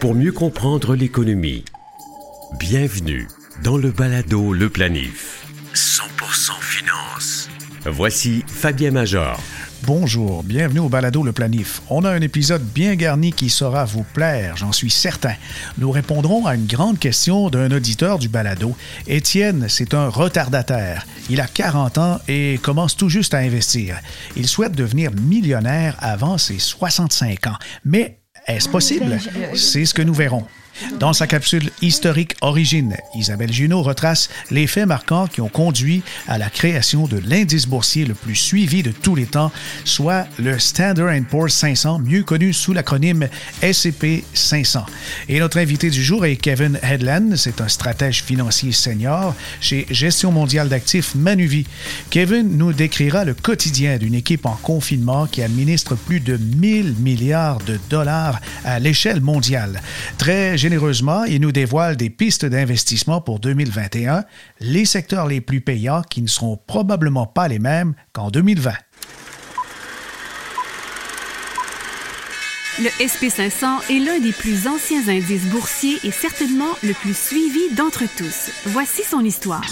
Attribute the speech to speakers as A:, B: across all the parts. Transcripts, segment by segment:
A: Pour mieux comprendre l'économie, bienvenue dans le balado Le Planif. 100% finance. Voici Fabien Major.
B: Bonjour, bienvenue au Balado Le Planif. On a un épisode bien garni qui saura vous plaire, j'en suis certain. Nous répondrons à une grande question d'un auditeur du Balado. Étienne, c'est un retardataire. Il a 40 ans et commence tout juste à investir. Il souhaite devenir millionnaire avant ses 65 ans. Mais est-ce possible? C'est ce que nous verrons. Dans sa capsule historique Origine, Isabelle Junot retrace les faits marquants qui ont conduit à la création de l'indice boursier le plus suivi de tous les temps, soit le Standard Poor's 500, mieux connu sous l'acronyme SCP 500. Et notre invité du jour est Kevin Headland, c'est un stratège financier senior chez Gestion mondiale d'actifs Manuvie. Kevin nous décrira le quotidien d'une équipe en confinement qui administre plus de 1000 milliards de dollars à l'échelle mondiale. Très généreusement, il nous dévoile des pistes d'investissement pour 2021, les secteurs les plus payants qui ne seront probablement pas les mêmes qu'en 2020.
C: Le SP500 est l'un des plus anciens indices boursiers et certainement le plus suivi d'entre tous. Voici son histoire.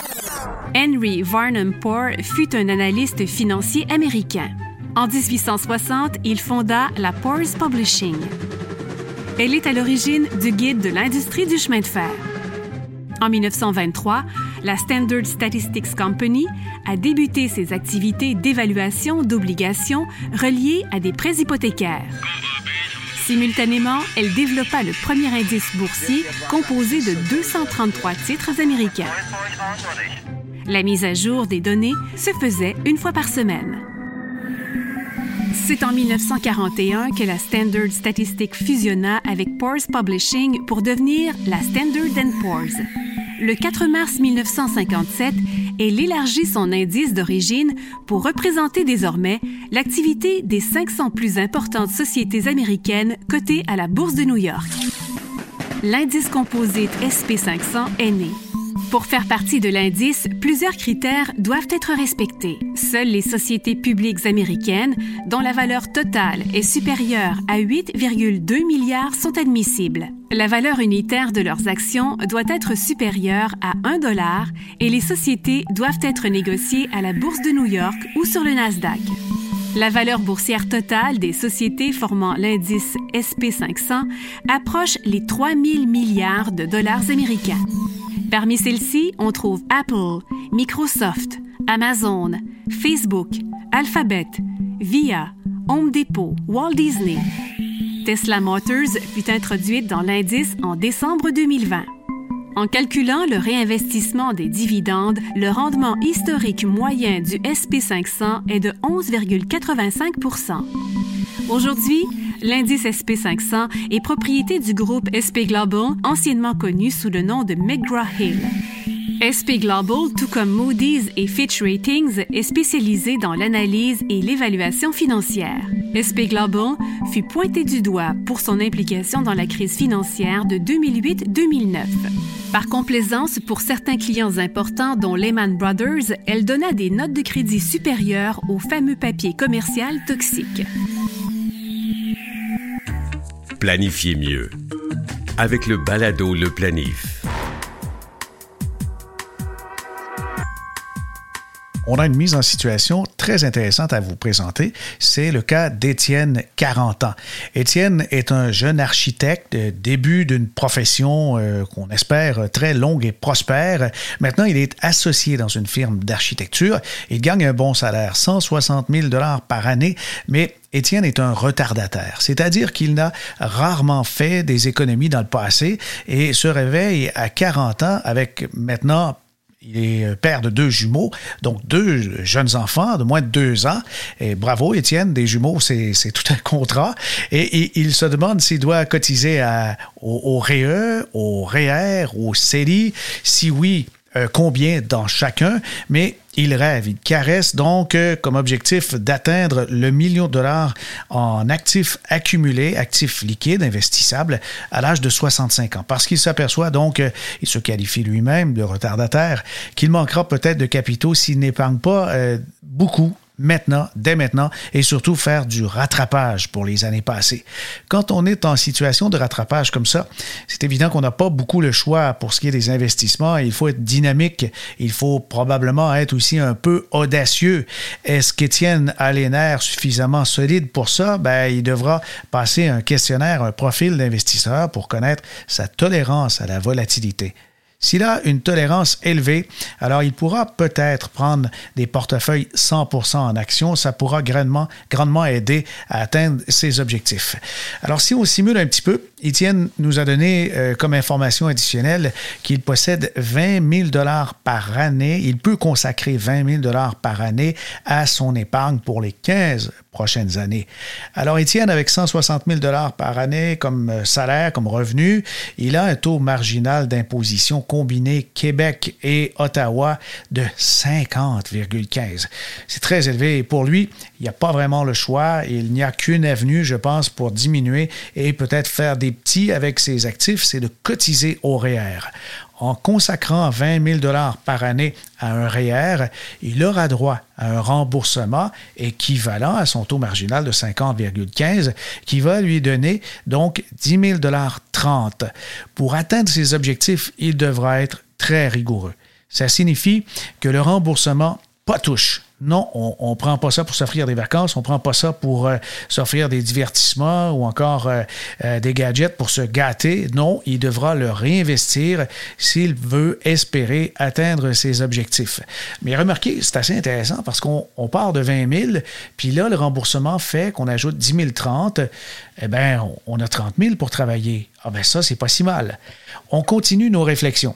C: Henry Varnum Poor fut un analyste financier américain. En 1860, il fonda la Poor's Publishing. Elle est à l'origine du guide de l'industrie du chemin de fer. En 1923, la Standard Statistics Company a débuté ses activités d'évaluation d'obligations reliées à des prêts hypothécaires. Simultanément, elle développa le premier indice boursier composé de 233 titres américains. La mise à jour des données se faisait une fois par semaine. C'est en 1941 que la Standard Statistic fusionna avec Poor's Publishing pour devenir la Standard Poor's. Le 4 mars 1957, elle élargit son indice d'origine pour représenter désormais l'activité des 500 plus importantes sociétés américaines cotées à la Bourse de New York. L'indice composite SP500 est né. Pour faire partie de l'indice, plusieurs critères doivent être respectés. Seules les sociétés publiques américaines, dont la valeur totale est supérieure à 8,2 milliards, sont admissibles. La valeur unitaire de leurs actions doit être supérieure à 1 dollar et les sociétés doivent être négociées à la Bourse de New York ou sur le Nasdaq. La valeur boursière totale des sociétés formant l'indice SP500 approche les 3 000 milliards de dollars américains. Parmi celles-ci, on trouve Apple, Microsoft, Amazon, Facebook, Alphabet, Via, Home Depot, Walt Disney. Tesla Motors fut introduite dans l'indice en décembre 2020. En calculant le réinvestissement des dividendes, le rendement historique moyen du SP500 est de 11,85 Aujourd'hui, l'indice SP500 est propriété du groupe SP Global, anciennement connu sous le nom de McGraw-Hill. SP Global, tout comme Moody's et Fitch Ratings, est spécialisé dans l'analyse et l'évaluation financière. SP Global fut pointé du doigt pour son implication dans la crise financière de 2008-2009. Par complaisance pour certains clients importants, dont Lehman Brothers, elle donna des notes de crédit supérieures au fameux papier commercial toxique.
A: Planifiez mieux avec le balado Le Planif.
B: On a une mise en situation très intéressante à vous présenter. C'est le cas d'Étienne, 40 ans. Étienne est un jeune architecte, début d'une profession euh, qu'on espère très longue et prospère. Maintenant, il est associé dans une firme d'architecture. Il gagne un bon salaire, 160 000 dollars par année, mais Étienne est un retardataire, c'est-à-dire qu'il n'a rarement fait des économies dans le passé et se réveille à 40 ans avec maintenant il est euh, père de deux jumeaux, donc deux jeunes enfants de moins de deux ans. Et bravo, Étienne, des jumeaux, c'est tout un contrat. Et, il se demande s'il doit cotiser à, au, au REE, au REER, au CELI. Si oui, euh, combien dans chacun, mais il rêve, il caresse donc euh, comme objectif d'atteindre le million de dollars en actifs accumulés, actifs liquides, investissables, à l'âge de 65 ans. Parce qu'il s'aperçoit donc, euh, il se qualifie lui-même de retardataire, qu'il manquera peut-être de capitaux s'il n'épargne pas beaucoup maintenant, dès maintenant, et surtout faire du rattrapage pour les années passées. Quand on est en situation de rattrapage comme ça, c'est évident qu'on n'a pas beaucoup le choix pour ce qui est des investissements. Il faut être dynamique, il faut probablement être aussi un peu audacieux. Est-ce qu'Étienne a les nerfs suffisamment solides pour ça? Ben, il devra passer un questionnaire, un profil d'investisseur pour connaître sa tolérance à la volatilité. S'il a une tolérance élevée, alors il pourra peut-être prendre des portefeuilles 100% en action. Ça pourra grandement, grandement aider à atteindre ses objectifs. Alors si on simule un petit peu, Étienne nous a donné euh, comme information additionnelle qu'il possède 20 000 dollars par année. Il peut consacrer 20 000 dollars par année à son épargne pour les 15 prochaines années. Alors Étienne, avec 160 000 dollars par année comme euh, salaire, comme revenu, il a un taux marginal d'imposition combiné Québec et Ottawa de 50,15. C'est très élevé et pour lui, il n'y a pas vraiment le choix. Il n'y a qu'une avenue, je pense, pour diminuer et peut-être faire des petit avec ses actifs, c'est de cotiser au REER. En consacrant 20 000 dollars par année à un REER, il aura droit à un remboursement équivalent à son taux marginal de 50,15 qui va lui donner donc 10 000 dollars 30. Pour atteindre ses objectifs, il devra être très rigoureux. Ça signifie que le remboursement pas touche non, on ne prend pas ça pour s'offrir des vacances, on ne prend pas ça pour euh, s'offrir des divertissements ou encore euh, euh, des gadgets pour se gâter. Non, il devra le réinvestir s'il veut espérer atteindre ses objectifs. Mais remarquez, c'est assez intéressant parce qu'on part de 20 000, puis là, le remboursement fait qu'on ajoute 10 000 30. Eh bien, on a 30 000 pour travailler. Ah ben ça, c'est pas si mal. On continue nos réflexions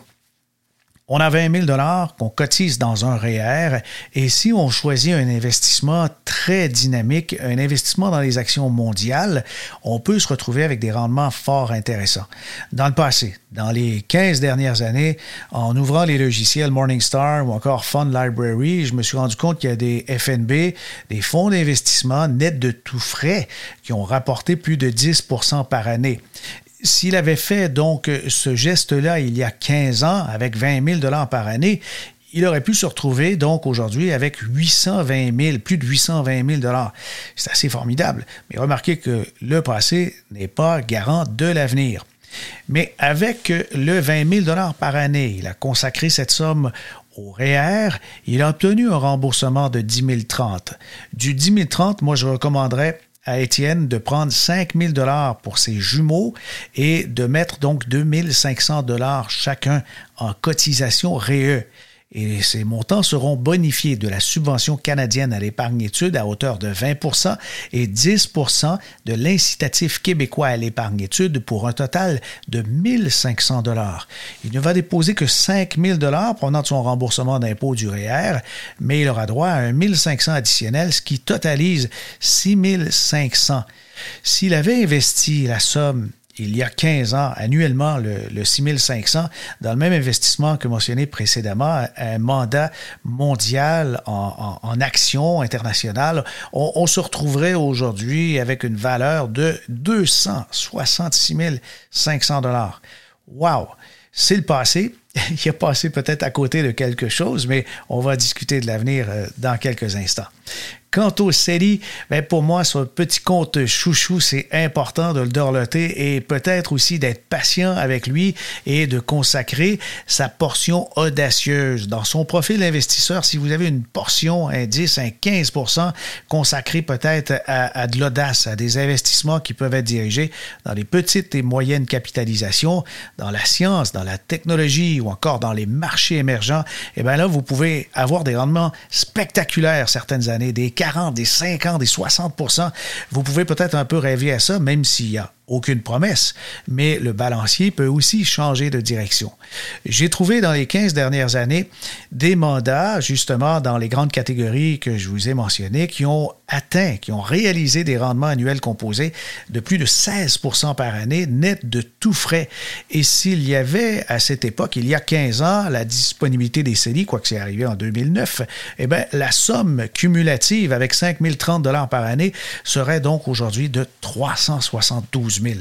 B: on a 20 000 dollars qu'on cotise dans un REER et si on choisit un investissement très dynamique, un investissement dans les actions mondiales, on peut se retrouver avec des rendements fort intéressants. Dans le passé, dans les 15 dernières années, en ouvrant les logiciels Morningstar ou encore Fund Library, je me suis rendu compte qu'il y a des FNB, des fonds d'investissement nets de tout frais qui ont rapporté plus de 10% par année s'il avait fait donc ce geste-là il y a 15 ans avec 20 000 dollars par année, il aurait pu se retrouver donc aujourd'hui avec 820 000, plus de 820 000 dollars. C'est assez formidable. Mais remarquez que le passé n'est pas garant de l'avenir. Mais avec le 20 000 dollars par année, il a consacré cette somme au REER, il a obtenu un remboursement de 10 030. Du 10 030, moi je recommanderais à Étienne de prendre 5 000 dollars pour ses jumeaux et de mettre donc 2 500 dollars chacun en cotisation REE et ces montants seront bonifiés de la subvention canadienne à l'épargne études à hauteur de 20% et 10% de l'incitatif québécois à l'épargne études pour un total de 1500 dollars. Il ne va déposer que 5000 dollars pendant son remboursement d'impôt du REER, mais il aura droit à un 1500 additionnel, ce qui totalise 6500. S'il avait investi la somme il y a 15 ans, annuellement, le, le 6500, dans le même investissement que mentionné précédemment, un mandat mondial en, action internationale, on, se retrouverait aujourd'hui avec une valeur de 266 500 dollars. Wow! C'est le passé. Il a passé peut-être à côté de quelque chose, mais on va discuter de l'avenir euh, dans quelques instants. Quant au CELI, ben pour moi, ce petit compte chouchou, c'est important de le dorloter et peut-être aussi d'être patient avec lui et de consacrer sa portion audacieuse. Dans son profil investisseur, si vous avez une portion, un 10, un 15% consacrée peut-être à, de l'audace, à des investissements qui peuvent être dirigés dans les petites et moyennes capitalisations, dans la science, dans la technologie ou encore dans les marchés émergents, eh bien là, vous pouvez avoir des rendements spectaculaires certaines années, 40, des 50, des 60% Vous pouvez peut-être un peu rêver à ça, même s'il y a aucune promesse, mais le balancier peut aussi changer de direction. J'ai trouvé dans les 15 dernières années des mandats, justement, dans les grandes catégories que je vous ai mentionnées, qui ont atteint, qui ont réalisé des rendements annuels composés de plus de 16% par année, net de tout frais. Et s'il y avait à cette époque, il y a 15 ans, la disponibilité des CELI, quoi que c'est arrivé en 2009, eh bien, la somme cumulative avec 5 030 dollars par année serait donc aujourd'hui de 372 12 000.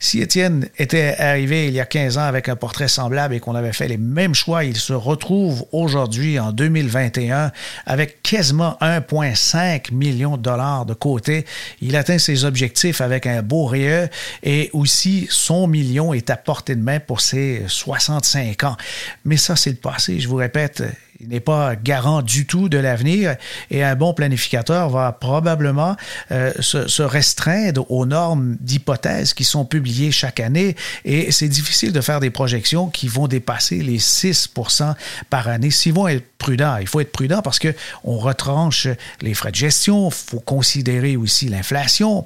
B: Si Étienne était arrivé il y a 15 ans avec un portrait semblable et qu'on avait fait les mêmes choix, il se retrouve aujourd'hui en 2021 avec quasiment 1,5 million de dollars de côté. Il atteint ses objectifs avec un beau RIE et aussi son million est à portée de main pour ses 65 ans. Mais ça, c'est le passé. Je vous répète, il n'est pas garant du tout de l'avenir et un bon planificateur va probablement euh, se, restreindre aux normes d'hypothèses qui sont publiées chaque année et c'est difficile de faire des projections qui vont dépasser les 6% par année. S'ils vont être prudents, il faut être prudent parce que on retranche les frais de gestion, il faut considérer aussi l'inflation.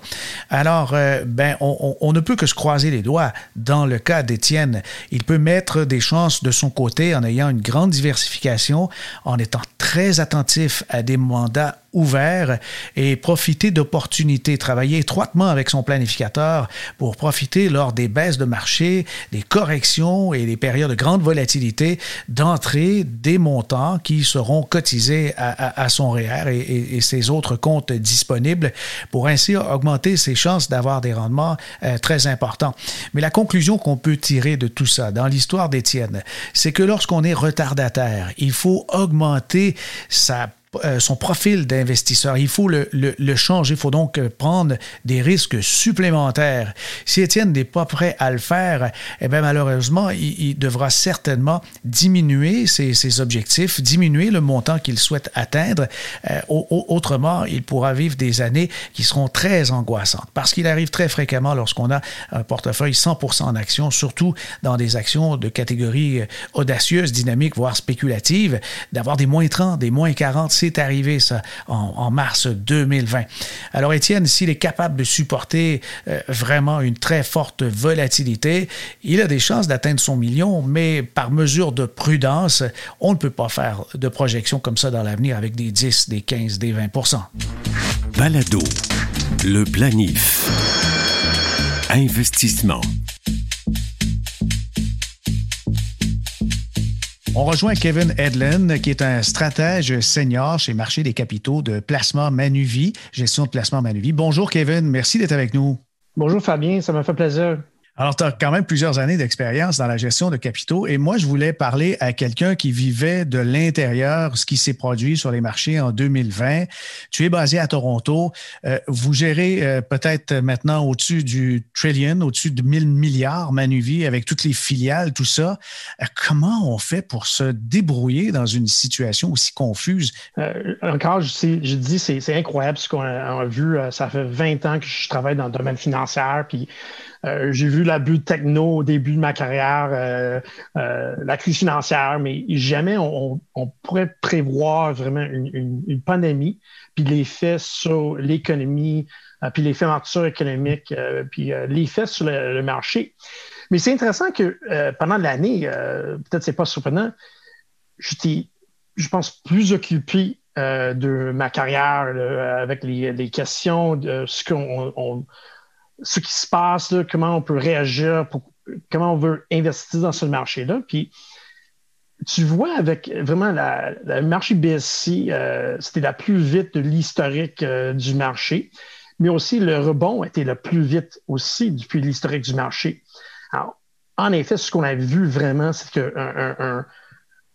B: Alors, euh, ben, on, ne peut que se croiser les doigts. Dans le cas d'Étienne, il peut mettre des chances de son côté en ayant une grande diversification en étant très attentif à des mandats ouvert et profiter d'opportunités, travailler étroitement avec son planificateur pour profiter lors des baisses de marché, des corrections et des périodes de grande volatilité d'entrer des montants qui seront cotisés à, son REER et, ses autres comptes disponibles pour ainsi augmenter ses chances d'avoir des rendements euh, très importants. Mais la conclusion qu'on peut tirer de tout ça dans l'histoire d'Étienne, c'est que lorsqu'on est retardataire, il faut augmenter sa son profil d'investisseur. Il faut le, le, changer. Il faut donc euh, prendre des risques supplémentaires. Si Étienne n'est pas prêt à le faire, eh bien, malheureusement, il, devra certainement diminuer ses, ses, objectifs, diminuer le montant qu'il souhaite atteindre. Euh, autrement, il pourra vivre des années qui seront très angoissantes. Parce qu'il arrive très fréquemment lorsqu'on a un portefeuille 100% en actions, surtout dans des actions de catégorie audacieuse, dynamique, voire spéculative, d'avoir des moins 30, des moins 40 c'est arrivé, en, mars 2020. Alors, Étienne, s'il est capable de supporter euh, vraiment une très forte volatilité, il a des chances d'atteindre son million, mais par mesure de prudence, on ne peut pas faire de projection comme ça dans l'avenir avec des 10, des 15, des 20%
A: Balado, le planif. Investissement.
B: On rejoint Kevin Edlin, qui est un stratège senior chez Marché des capitaux de placement Manuvie, gestion de placement Manuvie. Bonjour Kevin, merci d'être avec nous.
D: Bonjour Fabien, ça m'a fait plaisir.
B: Alors, tu as quand même plusieurs années d'expérience dans la gestion de capitaux et moi, je voulais parler à quelqu'un qui vivait de l'intérieur ce qui s'est produit sur les marchés en 2020. Tu es basé à Toronto. Euh, vous gérez euh, peut-être maintenant au-dessus du trillion, au-dessus de 1000 milliards Manuvie avec toutes les filiales, tout ça. Euh, comment on fait pour se débrouiller dans une situation aussi confuse?
D: encore, je, je dis, c'est incroyable ce qu'on a, a, vu. Ça fait 20 ans que je travaille dans le domaine financier, puis euh, j'ai vu l'abus de techno au début de ma carrière, euh, euh, la crise financière, mais jamais on, pourrait prévoir vraiment une, pandémie, puis l'effet sur l'économie, puis l'effet nature économique, puis l'effet sur le, marché. Mais c'est intéressant que pendant l'année, peut-être c'est pas surprenant, j'étais, je pense, plus occupé de ma carrière avec les, questions de ce qu'on ce qui se passe, comment on peut réagir, comment on veut investir dans ce marché-là. Puis, tu vois, avec vraiment le marché BSC, euh, c'était la plus vite de l'historique euh, du marché, mais aussi le rebond était le plus vite aussi depuis l'historique du marché. Alors, en effet, ce qu'on a vu vraiment, c'est qu'un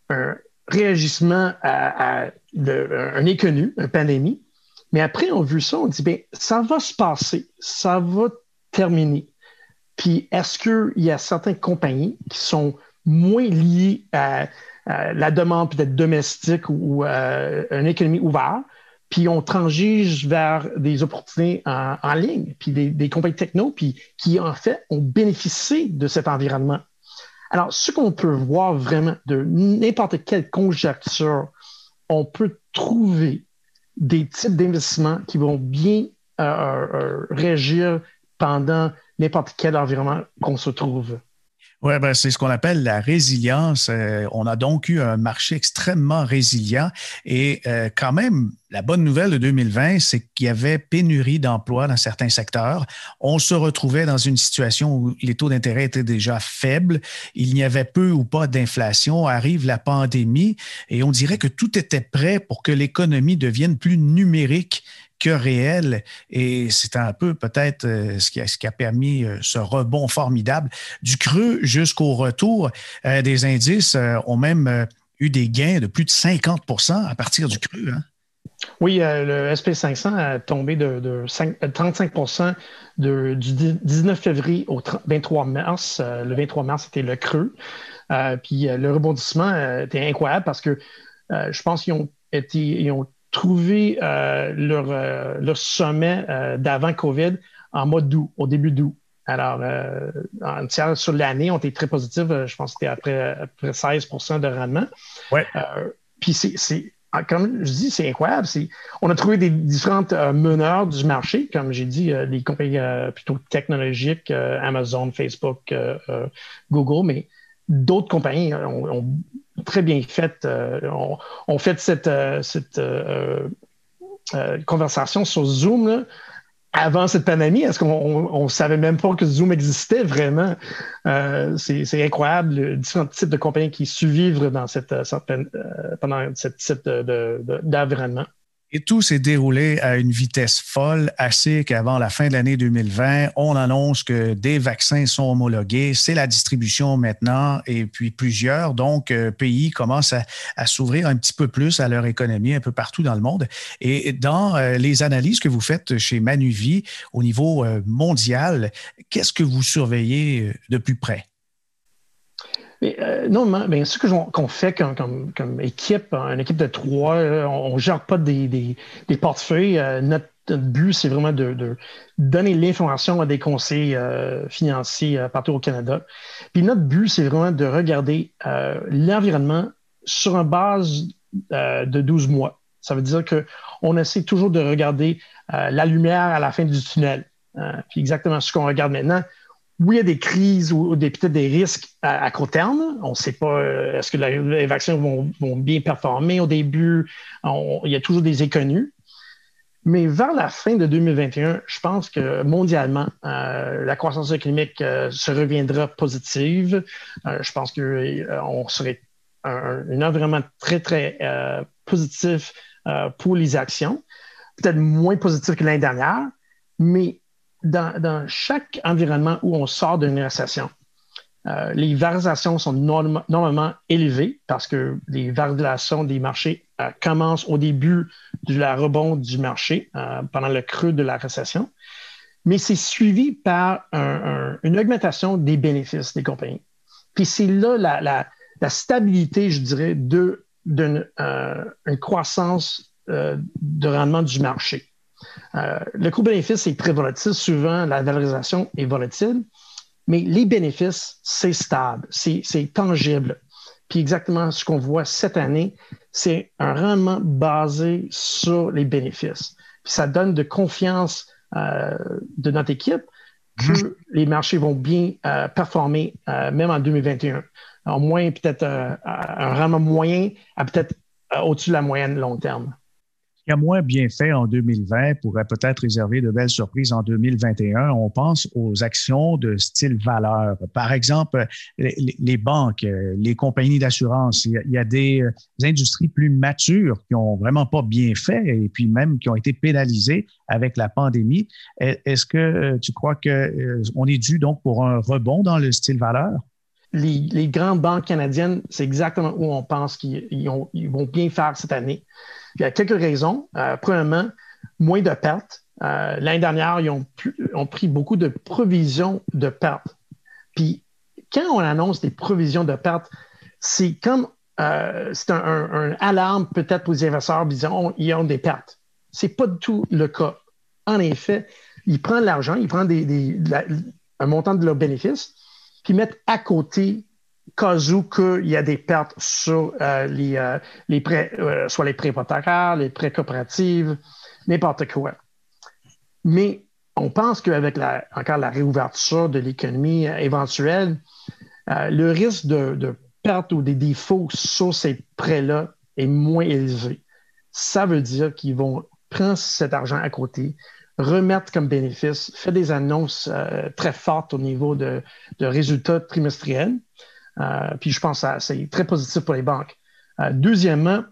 D: un, réagissement à un inconnu, une pandémie, mais après, on a vu ça, on dit, bien, ça va se passer, ça va terminer. Puis, est-ce qu'il y a certaines compagnies qui sont moins liées à, la demande peut-être domestique ou à une économie ouverte, puis on transige vers des opportunités en, ligne, puis des, compagnies techno, puis qui, en fait, ont bénéficié de cet environnement? Alors, ce qu'on peut voir vraiment de n'importe quelle conjecture, on peut trouver des types d'investissements qui vont bien euh, euh, régir pendant n'importe quel environnement qu'on se trouve.
B: Oui, ben, c'est ce qu'on appelle la résilience. Euh, on a donc eu un marché extrêmement résilient et euh, quand même, la bonne nouvelle de 2020, c'est qu'il y avait pénurie d'emplois dans certains secteurs. On se retrouvait dans une situation où les taux d'intérêt étaient déjà faibles. Il n'y avait peu ou pas d'inflation. Arrive la pandémie et on dirait que tout était prêt pour que l'économie devienne plus numérique que réel. Et c'est un peu peut-être ce, qui a, ce qui a permis ce rebond formidable du creux jusqu'au retour. des indices ont même eu des gains de plus de 50% à partir du creux. Hein?
D: Oui, le SP500 a tombé de, 35% du 19 février au 23 mars. le 23 mars, c'était le creux. Euh, puis euh, le rebondissement euh, était incroyable parce que je pense qu'ils ont été, trouvé leur, leur, sommet d'avant COVID en mois d'août, au début d'août. Alors, en tiers sur l'année, on était très positifs. Je pense que c'était après, 16% de rendement.
B: Ouais.
D: puis c'est, comme je dis, c'est incroyable. on a trouvé des différentes meneurs du marché, comme j'ai dit, des compagnies plutôt technologiques, Amazon, Facebook, Google, mais d'autres compagnies ont, très bien fait, euh, ont, fait cette, euh, euh, conversation sur Zoom avant cette pandémie. Est-ce qu'on ne savait même pas que Zoom existait vraiment? c'est incroyable, différents types de compagnies qui survivent dans cette, pendant cette type d'environnement.
B: Et tout s'est déroulé à une vitesse folle, assez qu'avant la fin de l'année 2020, on annonce que des vaccins sont homologués. C'est la distribution maintenant, et puis plusieurs donc euh, pays commencent à, s'ouvrir un petit peu plus à leur économie un peu partout dans le monde. Et dans euh, les analyses que vous faites chez Manuvie au niveau euh, mondial, qu'est-ce que vous surveillez de plus près?
D: Mais, euh, non, mais ce qu'on fait comme, équipe, une équipe de trois, euh, on ne gère pas des, portefeuilles. Euh, notre, but, c'est vraiment de, donner l'information à des conseils financiers partout au Canada. Puis notre but, c'est vraiment de regarder l'environnement sur une base de 12 mois. Ça veut dire qu'on essaie toujours de regarder la lumière à la fin du tunnel. puis exactement ce qu'on regarde maintenant, oui, il y a des crises ou, peut-être des risques à, court terme. On ne sait pas euh, est-ce que les vaccins vont, bien performer? Au début. il y a toujours des inconnus. Mais vers la fin de 2021, je pense que mondialement, euh, la croissance économique euh, se reviendra positive. je pense qu'on serait un, un, environnement très, très positif pour les actions. Peut-être moins positif que l'année dernière, mais dans, chaque environnement où on sort d'une récession, euh, les variations sont normalement élevées parce que les variations des marchés euh, commencent au début de la rebond du marché euh, pendant le creux de la récession, mais c'est suivi par une augmentation des bénéfices des compagnies. Puis c'est là la, stabilité, je dirais, d'une croissance de rendement du marché. Euh, le coût-bénéfice est très volatile. Souvent, la valorisation est volatile, mais les bénéfices, c'est stable, c'est tangible. Puis exactement ce qu'on voit cette année, c'est un rendement basé sur les bénéfices. Puis ça donne de confiance euh, de notre équipe que mhm. les marchés vont bien euh, performer même en 2021. Au moins, peut-être un rendement moyen à peut-être au-dessus de la moyenne long terme
B: a moins bien fait en 2020 pourrait peut-être réserver de belles surprises en 2021. On pense aux actions de style valeur. Par exemple, les, banques, les compagnies d'assurance. Il, y a des, industries plus matures qui ont vraiment pas bien fait et puis même qui ont été pénalisées avec la pandémie. Est-ce que euh, tu crois qu'on euh, est dû donc pour un rebond dans le style valeur?
D: Les, grandes banques canadiennes, c'est exactement où on pense qu'ils vont bien faire cette année. Il y a quelques raisons. Euh, premièrement, moins de pertes. Euh, l'année dernière, ils ont, pris beaucoup de provisions de pertes. Puis, quand on annonce des provisions de pertes, c'est comme euh, c'est un, alarme peut-être pour les investisseurs disant ils ont des pertes. Ce n'est pas du tout le cas. En effet, ils prennent l'argent, ils prennent un montant de leurs bénéfices, puis mettent à côté cas où qu'il y a des pertes sur euh, les, euh, les, prêts, euh, soit les prêts hypothécaires, les prêts coopératifs, n'importe quoi. Mais on pense qu'avec la, encore la réouverture de l'économie éventuelle, le risque de, de perte ou des défauts sur ces prêts-là est moins élevé. Ça veut dire qu'ils vont prendre cet argent à côté, remettre comme bénéfice, faire des annonces très fortes au niveau de résultats trimestriels. Euh, puis je pense que c'est très positif pour les banques. Euh, deuxièmement,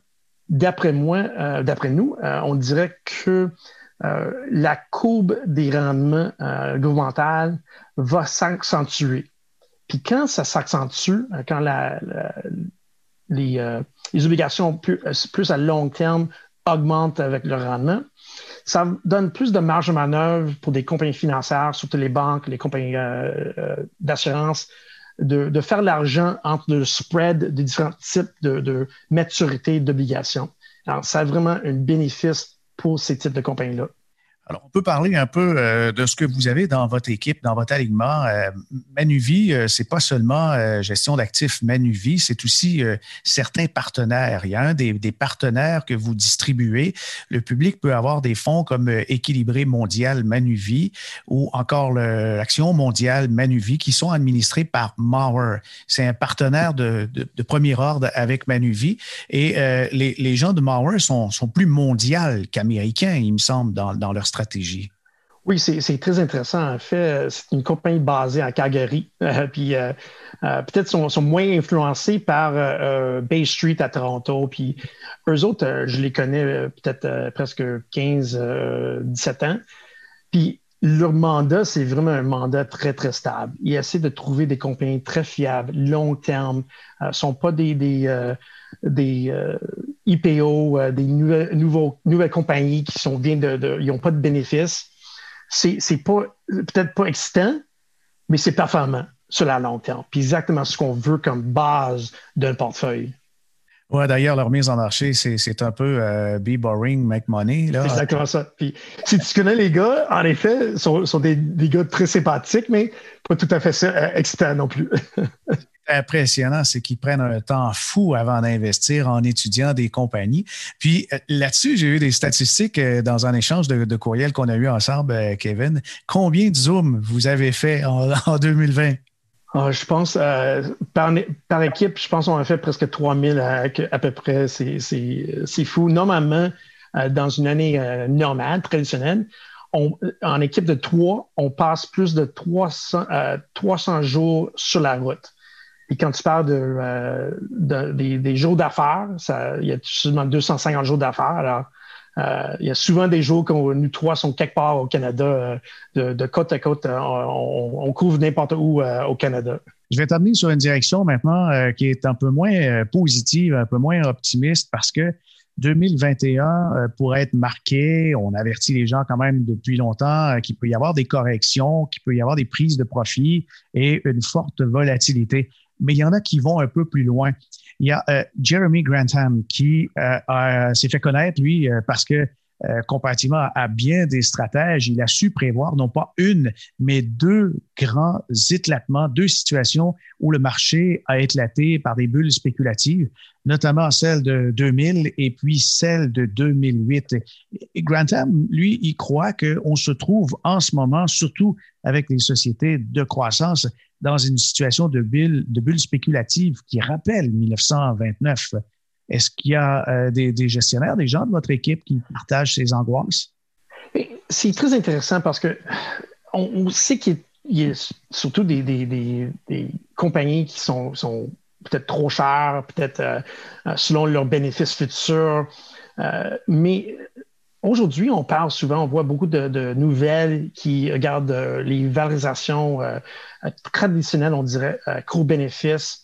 D: d'après moi, euh, d'après nous, on dirait que la courbe des rendements gouvernementaux va s'accentuer. Puis quand ça s'accentue, quand les, obligations plus, à long terme augmentent avec le rendement, ça donne plus de marge de manœuvre pour des compagnies financières, surtout les banques, les compagnies d'assurance, de, faire l'argent entre le spread des différents types de, de maturité d'obligations. Alors, ça a vraiment un bénéfice pour ces types de compagnies-là.
B: Alors, on peut parler un peu euh, de ce que vous avez dans votre équipe, dans votre alignement. Euh, Manuvie, euh, c'est pas seulement gestion d'actifs Manuvie, c'est aussi certains partenaires. Il y a un des, partenaires que vous distribuez. Le public peut avoir des fonds comme Équilibré Mondial Manuvie ou encore l'Action mondiale Manuvie qui sont administrés par Mauer. C'est un partenaire de, premier ordre avec Manuvie. Et les, gens de Mauer sont, plus mondiaux qu'américains, il me semble, dans, dans leur stratégie.
D: Oui, c'est très intéressant. En fait, c'est une compagnie basée à Calgary. Euh, puis euh, euh, peut-être sont, sont moins influencés par Bay Street à Toronto. Puis eux autres, je les connais peut-être presque 15, 17 ans. Puis leur mandat, c'est vraiment un mandat très, très stable. Ils essaient de trouver des compagnies très fiables, long terme. ne sont pas des, IPO, des nouvelles, nouvelles compagnies qui sont bien de, ils n'ont pas de bénéfices c'est pas peut-être pas excitant, mais c'est performant sur la long terme. Puis exactement ce qu'on veut comme base d'un portefeuille.
B: Oui, d'ailleurs, leur mise en marché, c'est un peu euh, be boring, make money.
D: C'est exactement ça. Puis, si tu connais les gars, en effet, sont, sont des, des, gars très sympathiques, mais pas tout à fait euh, excitants non plus.
B: impressionnant, c'est qu'ils prennent un temps fou avant d'investir en étudiant des compagnies. Puis euh, là-dessus, j'ai eu des statistiques euh, dans un échange de, de courriels qu'on a eu ensemble, euh, Kevin. Combien de Zoom vous avez fait en, 2020?
D: Ah, je pense, par, équipe, je pense qu'on a fait presque 3000 à, à peu près. C'est fou. Normalement, dans une année normale, traditionnelle, en équipe de trois, on passe plus de 300, 300 jours sur la route. Et quand tu parles de, euh, des, jours d'affaires, il y a seulement 250 jours d'affaires. Alors, euh, il y a souvent des jours où nous trois sommes quelque part au Canada, euh, de, côte à côte. On, couvre n'importe où au Canada.
B: Je vais t'amener sur une direction maintenant qui est un peu moins positive, un peu moins optimiste parce que 2021 pourrait être marqué, on avertit les gens quand même depuis longtemps qu'il peut y avoir des corrections, qu'il peut y avoir des prises de profit et une forte volatilité mais il y en a qui vont un peu plus loin. Il y a euh, Jeremy Grantham qui euh, s'est fait connaître, lui, euh, parce que comparativement à bien des stratèges, il a su prévoir non pas une, mais deux grands éclatements, deux situations où le marché a éclaté par des bulles spéculatives, notamment celle de 2000 et puis celle de 2008. Grantham, lui, il croit qu'on se trouve en ce moment, surtout avec les sociétés de croissance, dans une situation de bulle, de bulle spéculative qui rappelle 1929. Est-ce qu'il y a euh, des, gestionnaires, des gens de votre équipe qui partagent ces angoisses?
D: C'est très intéressant parce que on, sait qu'il y, a surtout des, compagnies qui sont, peut-être trop chères, peut-être euh, euh, selon leurs bénéfices futurs. mais Aujourd'hui, on parle souvent, on voit beaucoup de, nouvelles qui regardent les valorisations traditionnelles, on dirait, euh, court-bénéfice,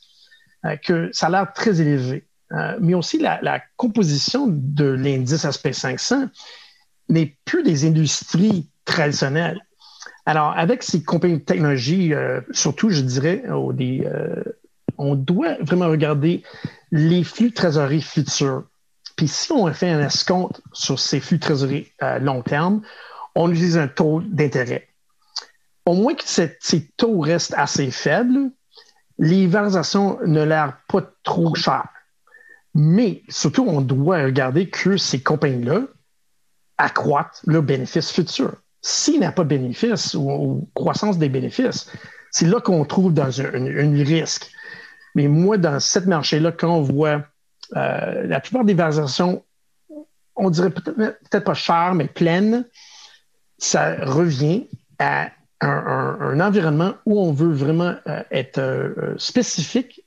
D: que ça a l'air très élevé. Mais aussi, la, composition de l'indice SP500 n'est plus des industries traditionnelles. Alors, avec ces compagnies de technologie, surtout, je dirais, on doit vraiment regarder les flux de trésorerie futurs. Puis si on fait un escompte sur ces flux de trésorerie à long terme, on utilise un taux d'intérêt. Au moins que ces taux restent assez faibles, les valorisations ne l'air pas trop chères. Mais surtout, on doit regarder que ces compagnies-là accroissent leurs bénéfices futurs. S'il n'y a pas de bénéfices ou, croissance des bénéfices, c'est là qu'on trouve dans un, risque. Mais moi, dans ce marché-là, quand on voit euh, la plupart des valorisations, on dirait peut-être pas cher, mais pleines, ça revient à un, environnement où on veut vraiment euh, être euh, spécifique,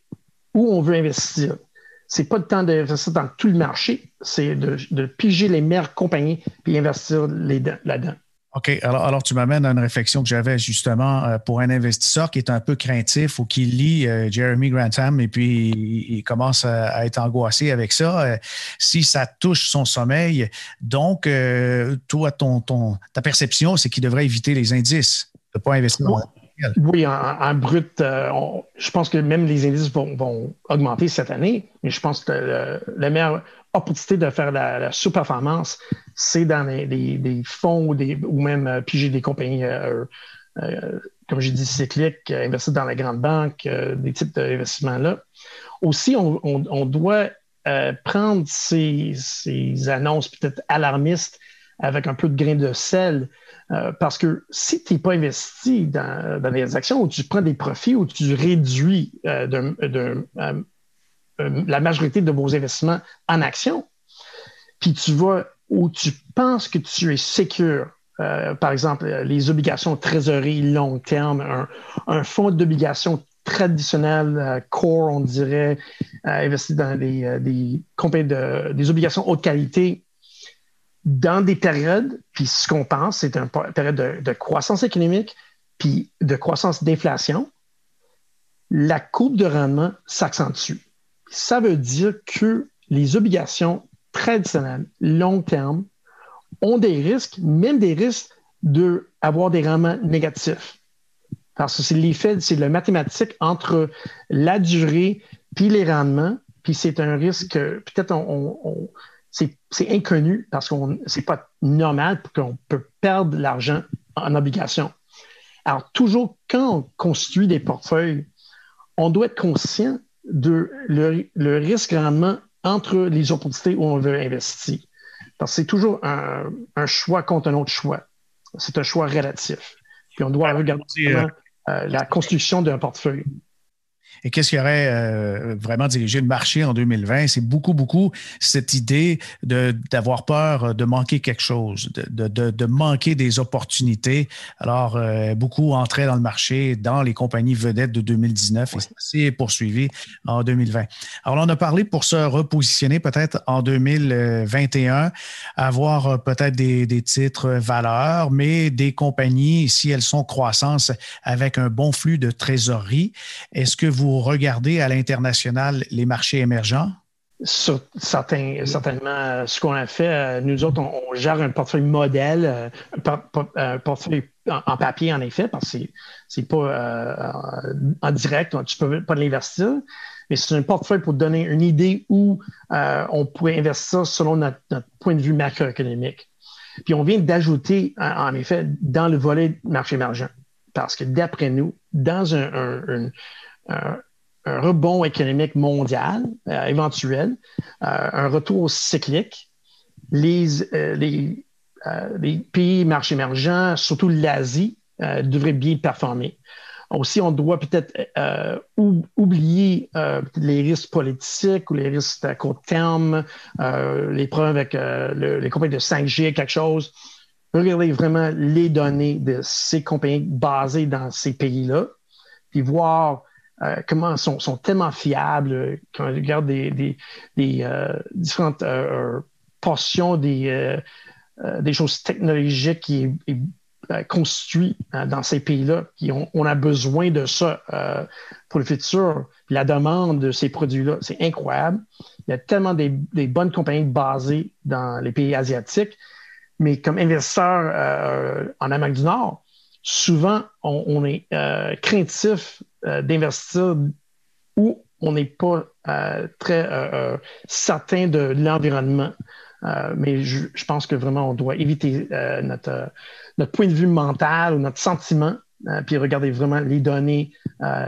D: où on veut investir. C'est pas le temps d'investir dans tout le marché, c'est de, piger les meilleures compagnies puis investir là-dedans.
B: OK. Alors, alors tu m'amènes à une réflexion que j'avais justement euh, pour un investisseur qui est un peu craintif ou qui lit euh, Jeremy Grantham et puis il, commence à, être angoissé avec ça. Euh, si ça touche son sommeil, donc, toi, ton, ton, ta perception, c'est qu'il devrait éviter les indices, de ne pas investir dans
D: oui, en, brut, je pense que même les indices vont, augmenter cette année, mais je pense que la meilleure opportunité de faire la, sous-performance, c'est dans des, fonds ou, des, ou même euh, piger des compagnies, euh, euh, comme j'ai dit, cycliques, investir dans les grandes banques, des types d'investissements-là. Aussi, on, doit prendre ces, annonces peut-être alarmistes avec un peu de grain de sel. Parce que si tu n'es pas investi dans, dans, des actions où tu prends des profits, ou tu réduis de, la majorité de vos investissements en actions, puis tu vas où tu penses que tu es sécure, euh, par exemple, les obligations trésorerie long terme, un, fonds d'obligations traditionnel, euh, core, on dirait, euh, investi dans des, des, de, des obligations haute qualité dans des périodes, puis ce qu'on pense, c'est une période de, croissance économique, puis de croissance d'inflation, la courbe de rendement s'accentue. Ça veut dire que les obligations traditionnels, long terme, ont des risques, même des risques d'avoir des rendements négatifs. Parce que c'est l'effet, c'est le mathématique entre la durée puis les rendements, puis c'est un risque, peut-être on, c'est, inconnu parce que c'est pas normal qu'on peut perdre l'argent en obligation. Alors, toujours quand on construit des portefeuilles, on doit être conscient de le, le risque-rendement entre les opportunités où on veut investir. Parce que c'est toujours un, choix contre un autre choix. C'est un choix relatif. Puis on doit regarder euh, euh, la construction d'un portefeuille.
B: Et qu'est-ce qui aurait euh, vraiment dirigé le marché en 2020? C'est beaucoup, beaucoup cette idée d'avoir peur de manquer quelque chose, de, de, de manquer des opportunités. Alors, euh, beaucoup entraient dans le marché, dans les compagnies vedettes de 2019 et c'est poursuivi en 2020. Alors, on a parlé pour se repositionner peut-être en 2021, avoir euh, peut-être des, des titres valeurs, mais des compagnies, si elles sont croissance avec un bon flux de trésorerie, est-ce que vous regardez à l'international les marchés émergents?
D: certainement, ce qu'on a fait, euh, nous autres, on, gère un portefeuille modèle, euh, un portefeuille en, papier, en effet, parce que ce n'est pas euh, en direct, tu peux pas l'investir, mais c'est un portefeuille pour donner une idée où on pourrait investir selon notre, point de vue macroéconomique. Puis on vient d'ajouter, en effet, dans le volet marché émergent, parce que d'après nous, dans un, un, rebond économique mondial euh, éventuel, euh, un retour cyclique, les, euh, les, les, pays marchés émergents, surtout l'Asie, devraient bien performer. Aussi, on doit peut-être oublier les risques politiques ou les risques à court terme, les problèmes avec les compagnies de 5G, quelque chose. Regardez vraiment les données de ces compagnies basées dans ces pays-là, puis voir euh, comment sont, sont tellement fiables euh, quand on regarde des, euh, différentes portions des, des choses technologiques qui est, construit dans ces pays-là. On, on, a besoin de ça pour le futur. La demande de ces produits-là, c'est incroyable. Il y a tellement des, bonnes compagnies basées dans les pays asiatiques, mais comme investisseur en Amérique du Nord, souvent, on, est craintif euh, d'investir où on n'est pas euh, très euh, certain de l'environnement. mais je, pense que vraiment, on doit éviter notre point de vue mental ou notre sentiment, puis regarder vraiment les données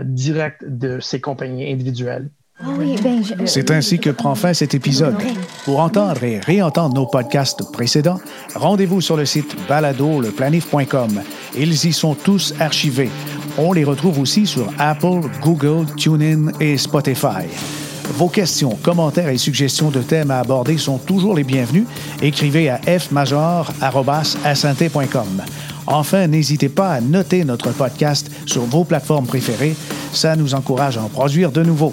D: directes de ces compagnies individuelles.
B: Ah ben, C'est ainsi que prend fin cet épisode. Pour entendre et réentendre nos podcasts précédents, rendez-vous sur le site baladoleplanif.com. Ils y sont tous archivés. On les retrouve aussi sur Apple, Google, TuneIn et Spotify. Vos questions, commentaires et suggestions de thèmes à aborder sont toujours les bienvenus. Écrivez à fmajor.com. Enfin, n'hésitez pas à noter notre podcast sur vos plateformes préférées. Ça nous encourage à en produire de nouveaux.